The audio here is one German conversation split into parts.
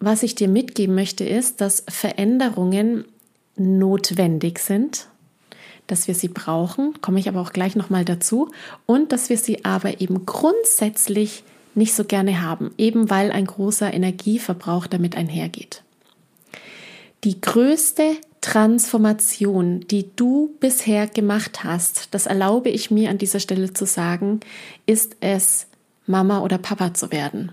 was ich dir mitgeben möchte, ist, dass Veränderungen notwendig sind, dass wir sie brauchen, komme ich aber auch gleich nochmal dazu, und dass wir sie aber eben grundsätzlich nicht so gerne haben, eben weil ein großer Energieverbrauch damit einhergeht. Die größte Transformation, die du bisher gemacht hast, das erlaube ich mir an dieser Stelle zu sagen, ist es, Mama oder Papa zu werden.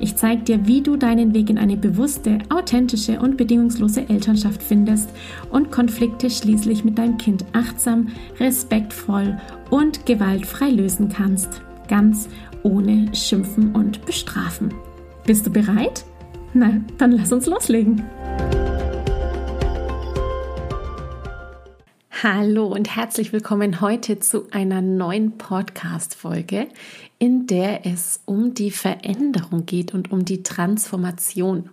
Ich zeige dir, wie du deinen Weg in eine bewusste, authentische und bedingungslose Elternschaft findest und Konflikte schließlich mit deinem Kind achtsam, respektvoll und gewaltfrei lösen kannst. Ganz ohne Schimpfen und Bestrafen. Bist du bereit? Na, dann lass uns loslegen. Hallo und herzlich willkommen heute zu einer neuen Podcast-Folge, in der es um die Veränderung geht und um die Transformation.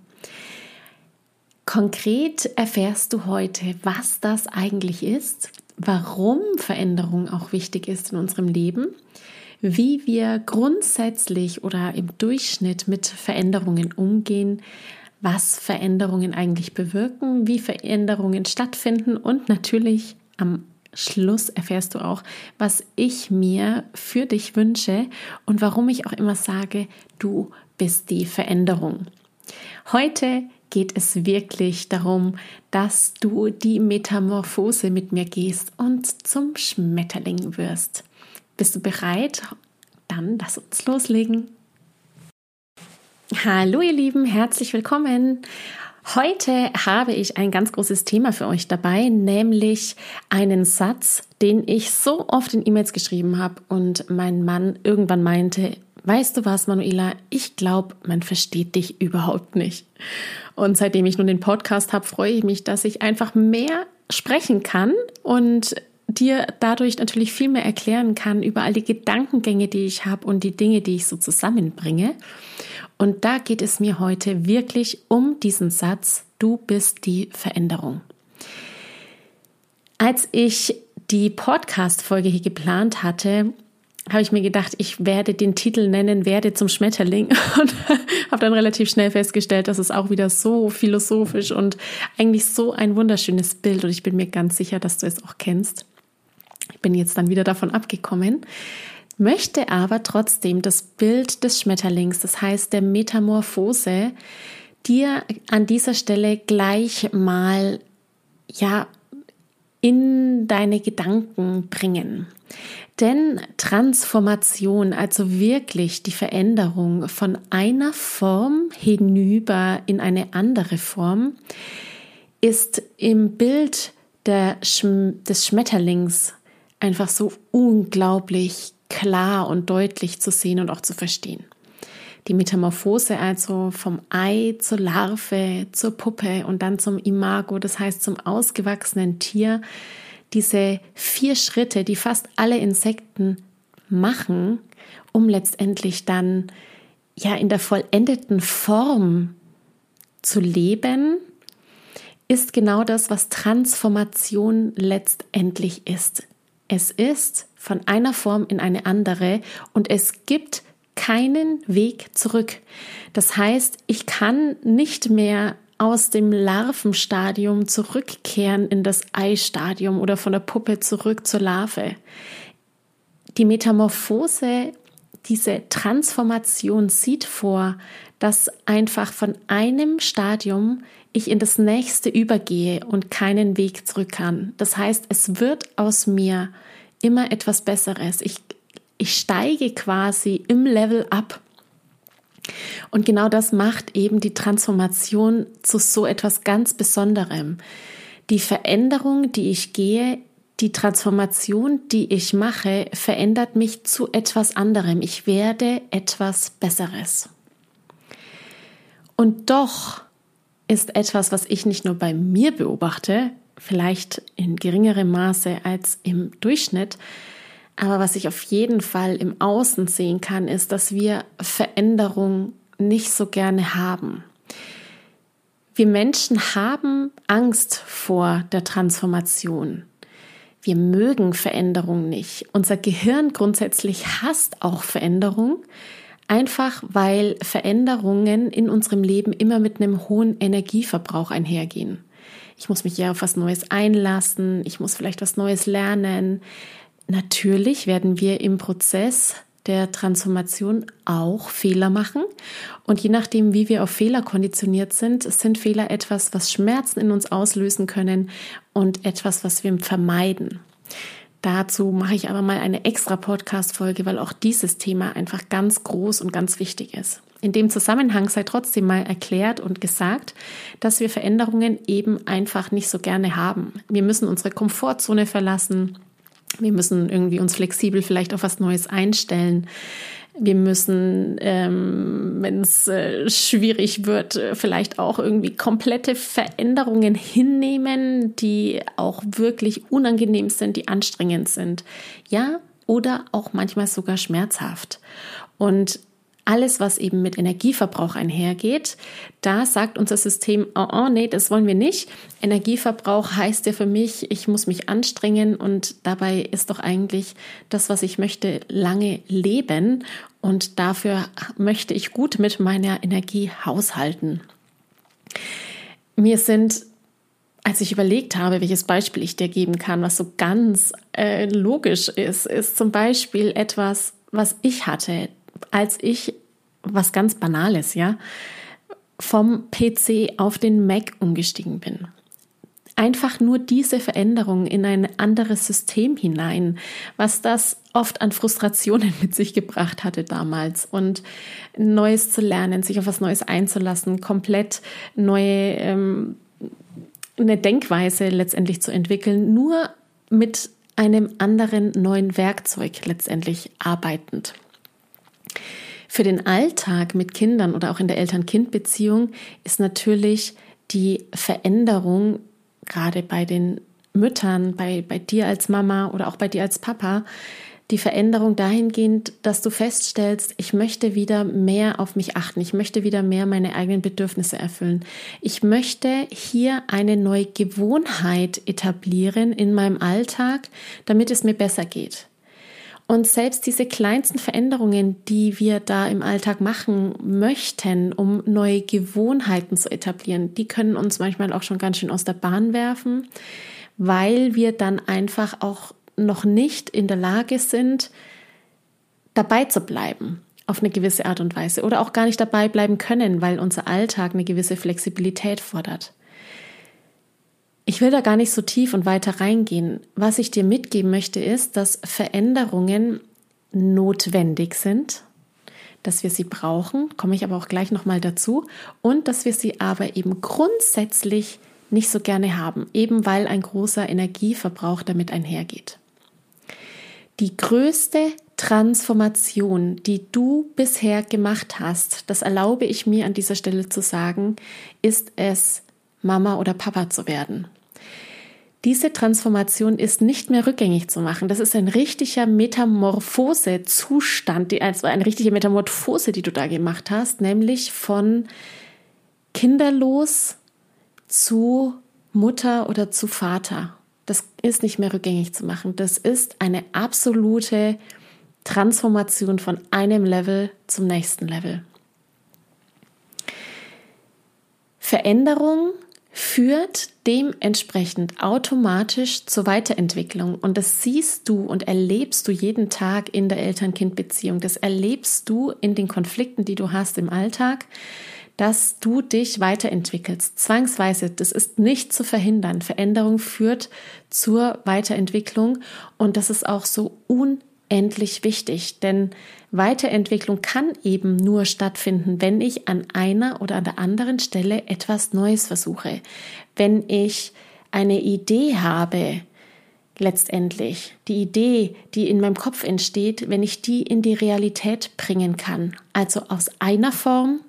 Konkret erfährst du heute, was das eigentlich ist, warum Veränderung auch wichtig ist in unserem Leben, wie wir grundsätzlich oder im Durchschnitt mit Veränderungen umgehen, was Veränderungen eigentlich bewirken, wie Veränderungen stattfinden und natürlich am Schluss erfährst du auch, was ich mir für dich wünsche und warum ich auch immer sage, du bist die Veränderung. Heute geht es wirklich darum, dass du die Metamorphose mit mir gehst und zum Schmetterling wirst. Bist du bereit? Dann lass uns loslegen. Hallo ihr Lieben, herzlich willkommen. Heute habe ich ein ganz großes Thema für euch dabei, nämlich einen Satz, den ich so oft in E-Mails geschrieben habe und mein Mann irgendwann meinte, weißt du was, Manuela, ich glaube, man versteht dich überhaupt nicht. Und seitdem ich nun den Podcast habe, freue ich mich, dass ich einfach mehr sprechen kann und dir dadurch natürlich viel mehr erklären kann über all die Gedankengänge, die ich habe und die Dinge, die ich so zusammenbringe. Und da geht es mir heute wirklich um diesen Satz, du bist die Veränderung. Als ich die Podcast-Folge hier geplant hatte, habe ich mir gedacht, ich werde den Titel nennen, werde zum Schmetterling und habe dann relativ schnell festgestellt, dass es auch wieder so philosophisch und eigentlich so ein wunderschönes Bild und ich bin mir ganz sicher, dass du es auch kennst. Ich bin jetzt dann wieder davon abgekommen möchte aber trotzdem das Bild des Schmetterlings, das heißt der Metamorphose, dir an dieser Stelle gleich mal ja in deine Gedanken bringen. Denn Transformation, also wirklich die Veränderung von einer Form hinüber in eine andere Form, ist im Bild Schm des Schmetterlings einfach so unglaublich klar und deutlich zu sehen und auch zu verstehen. Die Metamorphose also vom Ei zur Larve, zur Puppe und dann zum Imago, das heißt zum ausgewachsenen Tier, diese vier Schritte, die fast alle Insekten machen, um letztendlich dann ja in der vollendeten Form zu leben, ist genau das, was Transformation letztendlich ist. Es ist von einer Form in eine andere und es gibt keinen Weg zurück. Das heißt, ich kann nicht mehr aus dem Larvenstadium zurückkehren in das Eistadium oder von der Puppe zurück zur Larve. Die Metamorphose, diese Transformation sieht vor, dass einfach von einem Stadium ich in das nächste übergehe und keinen Weg zurück kann. Das heißt, es wird aus mir immer etwas Besseres. Ich, ich steige quasi im Level ab. Und genau das macht eben die Transformation zu so etwas ganz Besonderem. Die Veränderung, die ich gehe, die Transformation, die ich mache, verändert mich zu etwas anderem. Ich werde etwas Besseres. Und doch ist etwas, was ich nicht nur bei mir beobachte, vielleicht in geringerem Maße als im Durchschnitt, aber was ich auf jeden Fall im Außen sehen kann, ist, dass wir Veränderung nicht so gerne haben. Wir Menschen haben Angst vor der Transformation. Wir mögen Veränderung nicht. Unser Gehirn grundsätzlich hasst auch Veränderung, einfach weil Veränderungen in unserem Leben immer mit einem hohen Energieverbrauch einhergehen. Ich muss mich ja auf was Neues einlassen, ich muss vielleicht was Neues lernen. Natürlich werden wir im Prozess der Transformation auch Fehler machen. Und je nachdem, wie wir auf Fehler konditioniert sind, sind Fehler etwas, was Schmerzen in uns auslösen können und etwas, was wir vermeiden. Dazu mache ich aber mal eine extra Podcast-Folge, weil auch dieses Thema einfach ganz groß und ganz wichtig ist. In dem Zusammenhang sei trotzdem mal erklärt und gesagt, dass wir Veränderungen eben einfach nicht so gerne haben. Wir müssen unsere Komfortzone verlassen. Wir müssen irgendwie uns flexibel vielleicht auf was Neues einstellen. Wir müssen, ähm, wenn es äh, schwierig wird, vielleicht auch irgendwie komplette Veränderungen hinnehmen, die auch wirklich unangenehm sind, die anstrengend sind. Ja, oder auch manchmal sogar schmerzhaft. Und alles, was eben mit Energieverbrauch einhergeht, da sagt unser System, oh, oh, nee, das wollen wir nicht. Energieverbrauch heißt ja für mich, ich muss mich anstrengen und dabei ist doch eigentlich das, was ich möchte, lange leben und dafür möchte ich gut mit meiner Energie haushalten. Mir sind als ich überlegt habe, welches Beispiel ich dir geben kann, was so ganz äh, logisch ist, ist zum Beispiel etwas, was ich hatte als ich was ganz Banales, ja, vom PC auf den Mac umgestiegen bin. Einfach nur diese Veränderung in ein anderes System hinein, was das oft an Frustrationen mit sich gebracht hatte damals und Neues zu lernen, sich auf was Neues einzulassen, komplett neue ähm, eine Denkweise letztendlich zu entwickeln, nur mit einem anderen neuen Werkzeug letztendlich arbeitend. Für den Alltag mit Kindern oder auch in der Eltern-Kind-Beziehung ist natürlich die Veränderung gerade bei den Müttern, bei, bei dir als Mama oder auch bei dir als Papa, die Veränderung dahingehend, dass du feststellst, ich möchte wieder mehr auf mich achten, ich möchte wieder mehr meine eigenen Bedürfnisse erfüllen. Ich möchte hier eine neue Gewohnheit etablieren in meinem Alltag, damit es mir besser geht. Und selbst diese kleinsten Veränderungen, die wir da im Alltag machen möchten, um neue Gewohnheiten zu etablieren, die können uns manchmal auch schon ganz schön aus der Bahn werfen, weil wir dann einfach auch noch nicht in der Lage sind, dabei zu bleiben auf eine gewisse Art und Weise oder auch gar nicht dabei bleiben können, weil unser Alltag eine gewisse Flexibilität fordert. Ich will da gar nicht so tief und weiter reingehen. Was ich dir mitgeben möchte, ist, dass Veränderungen notwendig sind, dass wir sie brauchen, komme ich aber auch gleich nochmal dazu, und dass wir sie aber eben grundsätzlich nicht so gerne haben, eben weil ein großer Energieverbrauch damit einhergeht. Die größte Transformation, die du bisher gemacht hast, das erlaube ich mir an dieser Stelle zu sagen, ist es, Mama oder Papa zu werden. Diese Transformation ist nicht mehr rückgängig zu machen. Das ist ein richtiger Metamorphose-Zustand, also eine richtige Metamorphose, die du da gemacht hast, nämlich von kinderlos zu Mutter oder zu Vater. Das ist nicht mehr rückgängig zu machen. Das ist eine absolute Transformation von einem Level zum nächsten Level. Veränderung führt dementsprechend automatisch zur Weiterentwicklung. Und das siehst du und erlebst du jeden Tag in der Eltern-Kind-Beziehung. Das erlebst du in den Konflikten, die du hast im Alltag, dass du dich weiterentwickelst. Zwangsweise, das ist nicht zu verhindern. Veränderung führt zur Weiterentwicklung und das ist auch so un endlich wichtig, denn Weiterentwicklung kann eben nur stattfinden, wenn ich an einer oder an der anderen Stelle etwas Neues versuche. Wenn ich eine Idee habe, letztendlich, die Idee, die in meinem Kopf entsteht, wenn ich die in die Realität bringen kann. Also aus einer Form,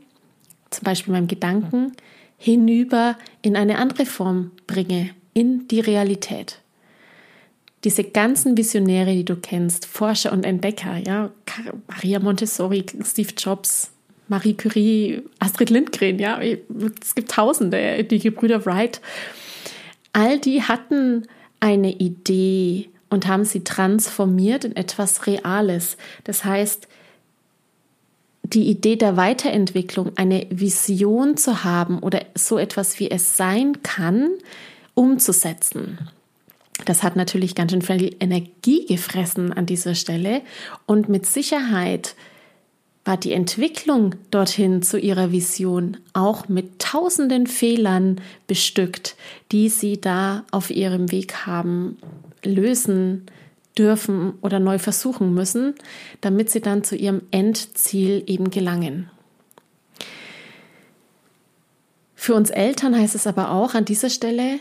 zum Beispiel meinem Gedanken, hinüber in eine andere Form bringe, in die Realität. Diese ganzen Visionäre, die du kennst, Forscher und Entdecker, ja, Maria Montessori, Steve Jobs, Marie Curie, Astrid Lindgren, ja, es gibt Tausende, die Gebrüder Wright. All die hatten eine Idee und haben sie transformiert in etwas Reales. Das heißt, die Idee der Weiterentwicklung, eine Vision zu haben oder so etwas wie es sein kann, umzusetzen. Das hat natürlich ganz schön viel Energie gefressen an dieser Stelle und mit Sicherheit war die Entwicklung dorthin zu ihrer Vision auch mit tausenden Fehlern bestückt, die sie da auf ihrem Weg haben lösen dürfen oder neu versuchen müssen, damit sie dann zu ihrem Endziel eben gelangen. Für uns Eltern heißt es aber auch an dieser Stelle,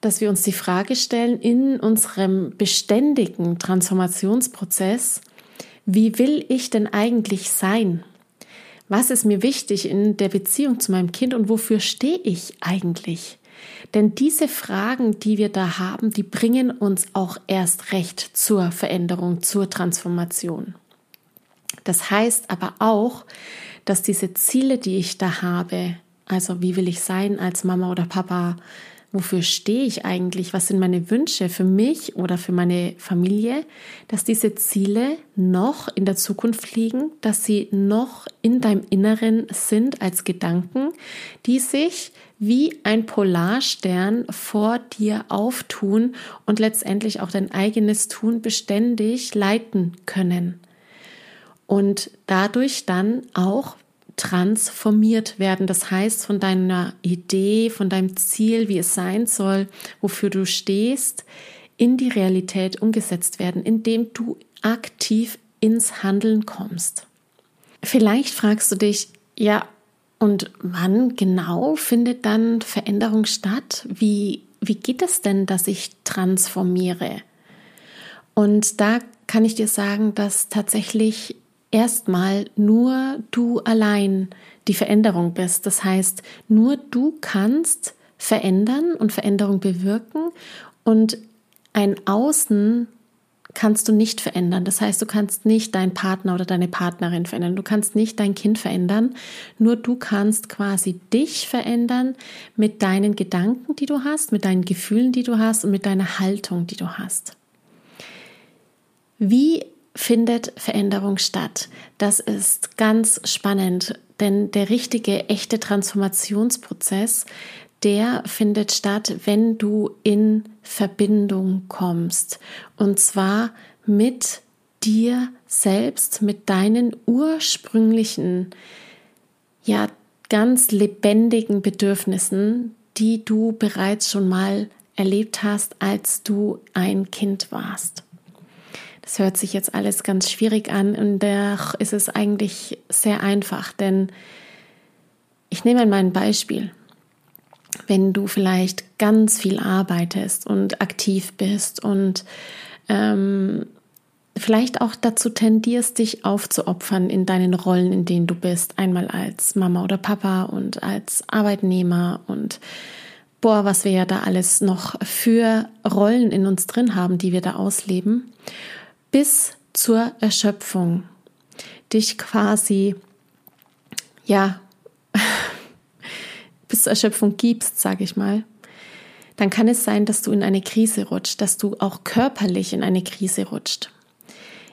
dass wir uns die Frage stellen in unserem beständigen Transformationsprozess, wie will ich denn eigentlich sein? Was ist mir wichtig in der Beziehung zu meinem Kind und wofür stehe ich eigentlich? Denn diese Fragen, die wir da haben, die bringen uns auch erst recht zur Veränderung, zur Transformation. Das heißt aber auch, dass diese Ziele, die ich da habe, also wie will ich sein als Mama oder Papa, wofür stehe ich eigentlich, was sind meine Wünsche für mich oder für meine Familie, dass diese Ziele noch in der Zukunft liegen, dass sie noch in deinem Inneren sind als Gedanken, die sich wie ein Polarstern vor dir auftun und letztendlich auch dein eigenes Tun beständig leiten können. Und dadurch dann auch transformiert werden. Das heißt, von deiner Idee, von deinem Ziel, wie es sein soll, wofür du stehst, in die Realität umgesetzt werden, indem du aktiv ins Handeln kommst. Vielleicht fragst du dich, ja, und wann genau findet dann Veränderung statt? Wie, wie geht es denn, dass ich transformiere? Und da kann ich dir sagen, dass tatsächlich erstmal nur du allein die Veränderung bist. Das heißt, nur du kannst verändern und Veränderung bewirken und ein Außen kannst du nicht verändern. Das heißt, du kannst nicht deinen Partner oder deine Partnerin verändern. Du kannst nicht dein Kind verändern. Nur du kannst quasi dich verändern mit deinen Gedanken, die du hast, mit deinen Gefühlen, die du hast und mit deiner Haltung, die du hast. Wie findet Veränderung statt. Das ist ganz spannend, denn der richtige, echte Transformationsprozess, der findet statt, wenn du in Verbindung kommst. Und zwar mit dir selbst, mit deinen ursprünglichen, ja, ganz lebendigen Bedürfnissen, die du bereits schon mal erlebt hast, als du ein Kind warst. Das hört sich jetzt alles ganz schwierig an und doch ist es eigentlich sehr einfach, denn ich nehme einmal ein Beispiel. Wenn du vielleicht ganz viel arbeitest und aktiv bist und ähm, vielleicht auch dazu tendierst, dich aufzuopfern in deinen Rollen, in denen du bist, einmal als Mama oder Papa und als Arbeitnehmer und boah, was wir ja da alles noch für Rollen in uns drin haben, die wir da ausleben bis zur Erschöpfung dich quasi, ja, bis zur Erschöpfung gibst, sage ich mal, dann kann es sein, dass du in eine Krise rutscht, dass du auch körperlich in eine Krise rutscht.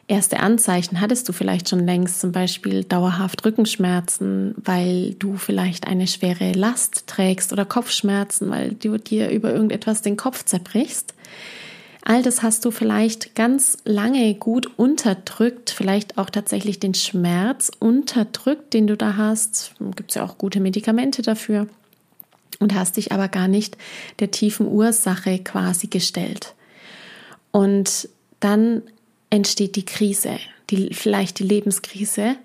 Erste Anzeichen hattest du vielleicht schon längst, zum Beispiel dauerhaft Rückenschmerzen, weil du vielleicht eine schwere Last trägst oder Kopfschmerzen, weil du dir über irgendetwas den Kopf zerbrichst. All das hast du vielleicht ganz lange gut unterdrückt, vielleicht auch tatsächlich den Schmerz unterdrückt, den du da hast. Gibt es ja auch gute Medikamente dafür. Und hast dich aber gar nicht der tiefen Ursache quasi gestellt. Und dann entsteht die Krise, die, vielleicht die Lebenskrise,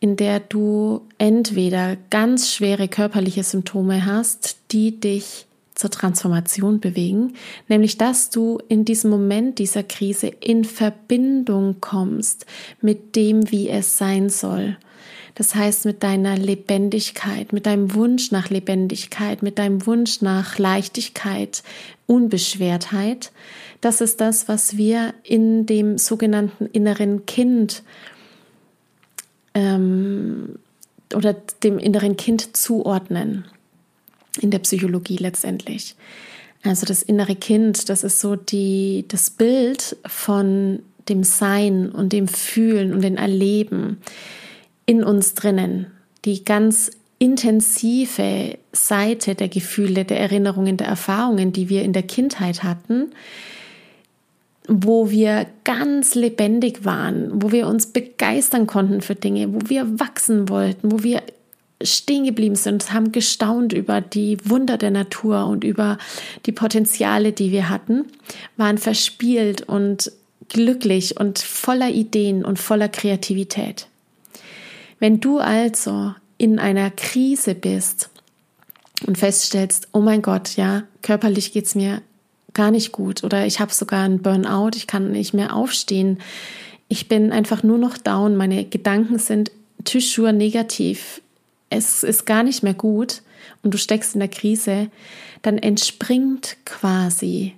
in der du entweder ganz schwere körperliche Symptome hast, die dich zur Transformation bewegen, nämlich dass du in diesem Moment dieser Krise in Verbindung kommst mit dem, wie es sein soll. Das heißt, mit deiner Lebendigkeit, mit deinem Wunsch nach Lebendigkeit, mit deinem Wunsch nach Leichtigkeit, Unbeschwertheit. Das ist das, was wir in dem sogenannten inneren Kind ähm, oder dem inneren Kind zuordnen in der Psychologie letztendlich. Also das innere Kind, das ist so die, das Bild von dem Sein und dem Fühlen und dem Erleben in uns drinnen. Die ganz intensive Seite der Gefühle, der Erinnerungen, der Erfahrungen, die wir in der Kindheit hatten, wo wir ganz lebendig waren, wo wir uns begeistern konnten für Dinge, wo wir wachsen wollten, wo wir stehen geblieben sind haben gestaunt über die Wunder der Natur und über die Potenziale, die wir hatten, waren verspielt und glücklich und voller Ideen und voller Kreativität. Wenn du also in einer Krise bist und feststellst, oh mein Gott, ja, körperlich geht's mir gar nicht gut oder ich habe sogar einen Burnout, ich kann nicht mehr aufstehen, ich bin einfach nur noch down, meine Gedanken sind Tischschuhe negativ, es ist gar nicht mehr gut und du steckst in der Krise, dann entspringt quasi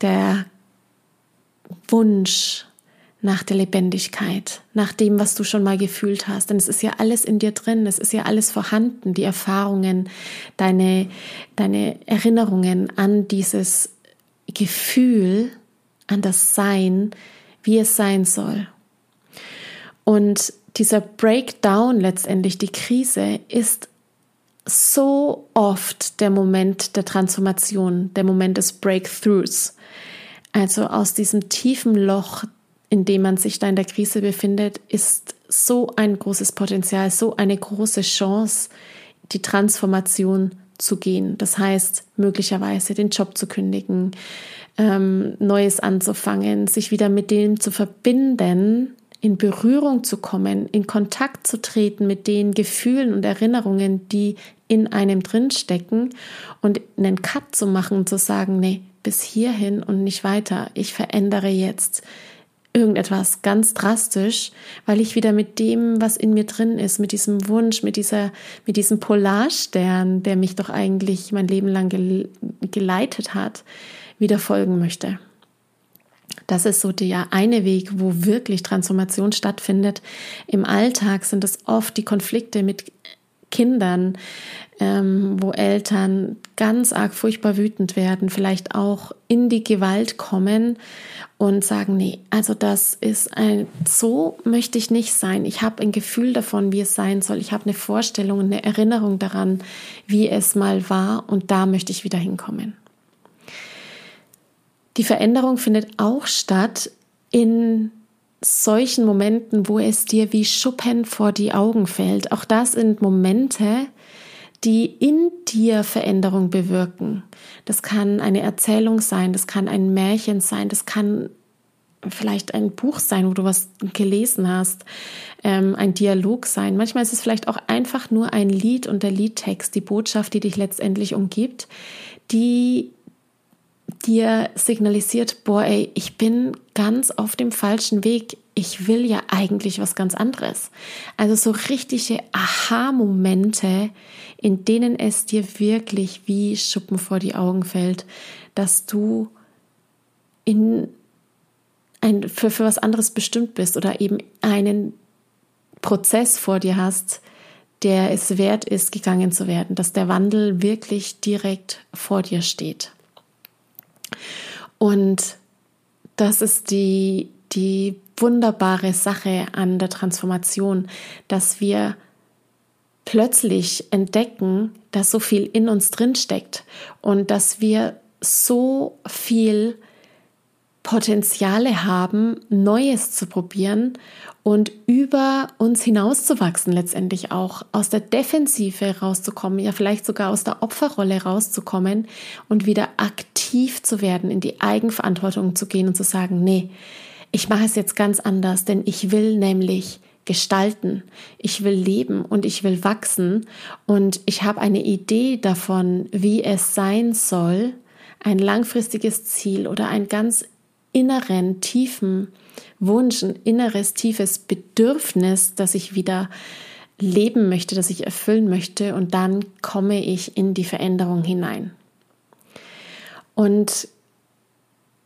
der Wunsch nach der Lebendigkeit, nach dem, was du schon mal gefühlt hast. Denn es ist ja alles in dir drin, es ist ja alles vorhanden, die Erfahrungen, deine, deine Erinnerungen an dieses Gefühl, an das Sein, wie es sein soll. Und dieser Breakdown letztendlich, die Krise, ist so oft der Moment der Transformation, der Moment des Breakthroughs. Also aus diesem tiefen Loch, in dem man sich da in der Krise befindet, ist so ein großes Potenzial, so eine große Chance, die Transformation zu gehen. Das heißt, möglicherweise den Job zu kündigen, ähm, Neues anzufangen, sich wieder mit dem zu verbinden, in Berührung zu kommen, in Kontakt zu treten mit den Gefühlen und Erinnerungen, die in einem drinstecken und einen Cut zu machen und zu sagen, nee, bis hierhin und nicht weiter. Ich verändere jetzt irgendetwas ganz drastisch, weil ich wieder mit dem, was in mir drin ist, mit diesem Wunsch, mit dieser, mit diesem Polarstern, der mich doch eigentlich mein Leben lang geleitet hat, wieder folgen möchte. Das ist so der eine Weg, wo wirklich Transformation stattfindet. Im Alltag sind es oft die Konflikte mit Kindern, ähm, wo Eltern ganz arg furchtbar wütend werden, vielleicht auch in die Gewalt kommen und sagen, nee, also das ist ein, so möchte ich nicht sein. Ich habe ein Gefühl davon, wie es sein soll. Ich habe eine Vorstellung, eine Erinnerung daran, wie es mal war und da möchte ich wieder hinkommen. Die Veränderung findet auch statt in solchen Momenten, wo es dir wie Schuppen vor die Augen fällt. Auch das sind Momente, die in dir Veränderung bewirken. Das kann eine Erzählung sein, das kann ein Märchen sein, das kann vielleicht ein Buch sein, wo du was gelesen hast, ähm, ein Dialog sein. Manchmal ist es vielleicht auch einfach nur ein Lied und der Liedtext, die Botschaft, die dich letztendlich umgibt, die dir signalisiert, boah, ey, ich bin ganz auf dem falschen Weg. Ich will ja eigentlich was ganz anderes. Also so richtige Aha-Momente, in denen es dir wirklich wie Schuppen vor die Augen fällt, dass du in ein, für, für was anderes bestimmt bist oder eben einen Prozess vor dir hast, der es wert ist, gegangen zu werden, dass der Wandel wirklich direkt vor dir steht. Und das ist die, die wunderbare Sache an der Transformation, dass wir plötzlich entdecken, dass so viel in uns drin steckt und dass wir so viel Potenziale haben, Neues zu probieren und über uns hinauszuwachsen, letztendlich auch aus der Defensive rauszukommen, ja vielleicht sogar aus der Opferrolle rauszukommen und wieder aktiv zu werden, in die Eigenverantwortung zu gehen und zu sagen, nee, ich mache es jetzt ganz anders, denn ich will nämlich gestalten, ich will leben und ich will wachsen. Und ich habe eine Idee davon, wie es sein soll, ein langfristiges Ziel oder ein ganz inneren, tiefen Wunsch, ein inneres, tiefes Bedürfnis, das ich wieder leben möchte, das ich erfüllen möchte und dann komme ich in die Veränderung hinein. Und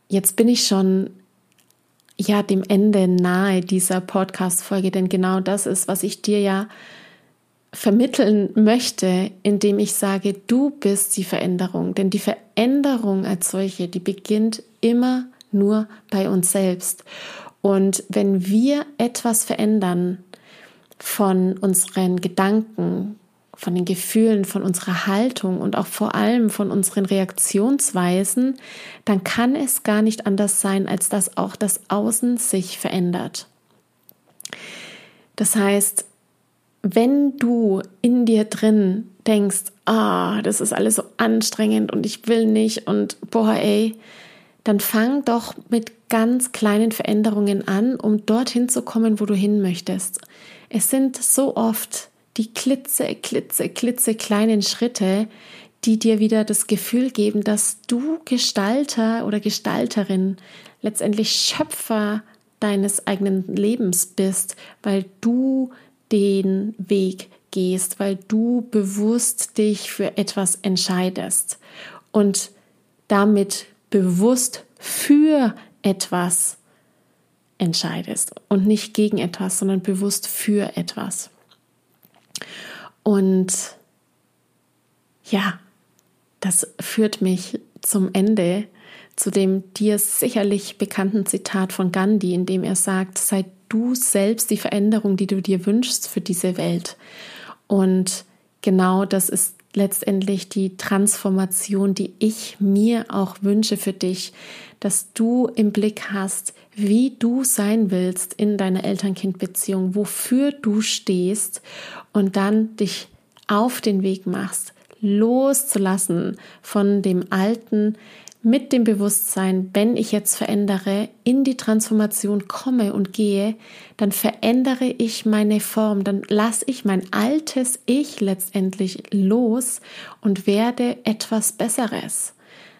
jetzt bin ich schon ja dem Ende nahe dieser Podcast Folge, denn genau das ist, was ich dir ja vermitteln möchte, indem ich sage, du bist die Veränderung, denn die Veränderung als solche, die beginnt immer nur bei uns selbst. Und wenn wir etwas verändern von unseren Gedanken, von den Gefühlen, von unserer Haltung und auch vor allem von unseren Reaktionsweisen, dann kann es gar nicht anders sein, als dass auch das Außen sich verändert. Das heißt, wenn du in dir drin denkst, ah, das ist alles so anstrengend und ich will nicht und boah, ey, dann fang doch mit ganz kleinen Veränderungen an, um dorthin zu kommen, wo du hin möchtest. Es sind so oft die klitze, klitze, klitze kleinen Schritte, die dir wieder das Gefühl geben, dass du Gestalter oder Gestalterin, letztendlich Schöpfer deines eigenen Lebens bist, weil du den Weg gehst, weil du bewusst dich für etwas entscheidest und damit bewusst für etwas entscheidest und nicht gegen etwas, sondern bewusst für etwas. Und ja, das führt mich zum Ende, zu dem dir sicherlich bekannten Zitat von Gandhi, in dem er sagt, sei du selbst die Veränderung, die du dir wünschst für diese Welt. Und genau das ist letztendlich die Transformation, die ich mir auch wünsche für dich, dass du im Blick hast, wie du sein willst in deiner Eltern-Kind-Beziehung, wofür du stehst und dann dich auf den Weg machst, loszulassen von dem Alten, mit dem Bewusstsein, wenn ich jetzt verändere, in die Transformation komme und gehe, dann verändere ich meine Form, dann lasse ich mein altes Ich letztendlich los und werde etwas Besseres.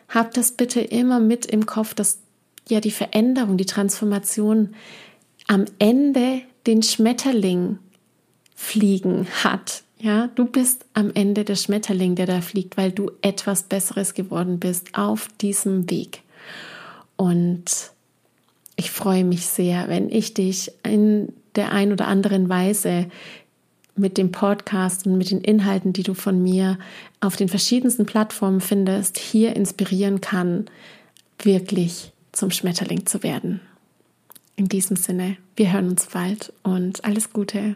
Hab das bitte immer mit im Kopf, dass ja die Veränderung, die Transformation am Ende den Schmetterling fliegen hat. Ja, du bist am Ende der Schmetterling, der da fliegt, weil du etwas Besseres geworden bist auf diesem Weg. Und ich freue mich sehr, wenn ich dich in der ein oder anderen Weise mit dem Podcast und mit den Inhalten, die du von mir auf den verschiedensten Plattformen findest, hier inspirieren kann, wirklich zum Schmetterling zu werden. In diesem Sinne, wir hören uns bald und alles Gute.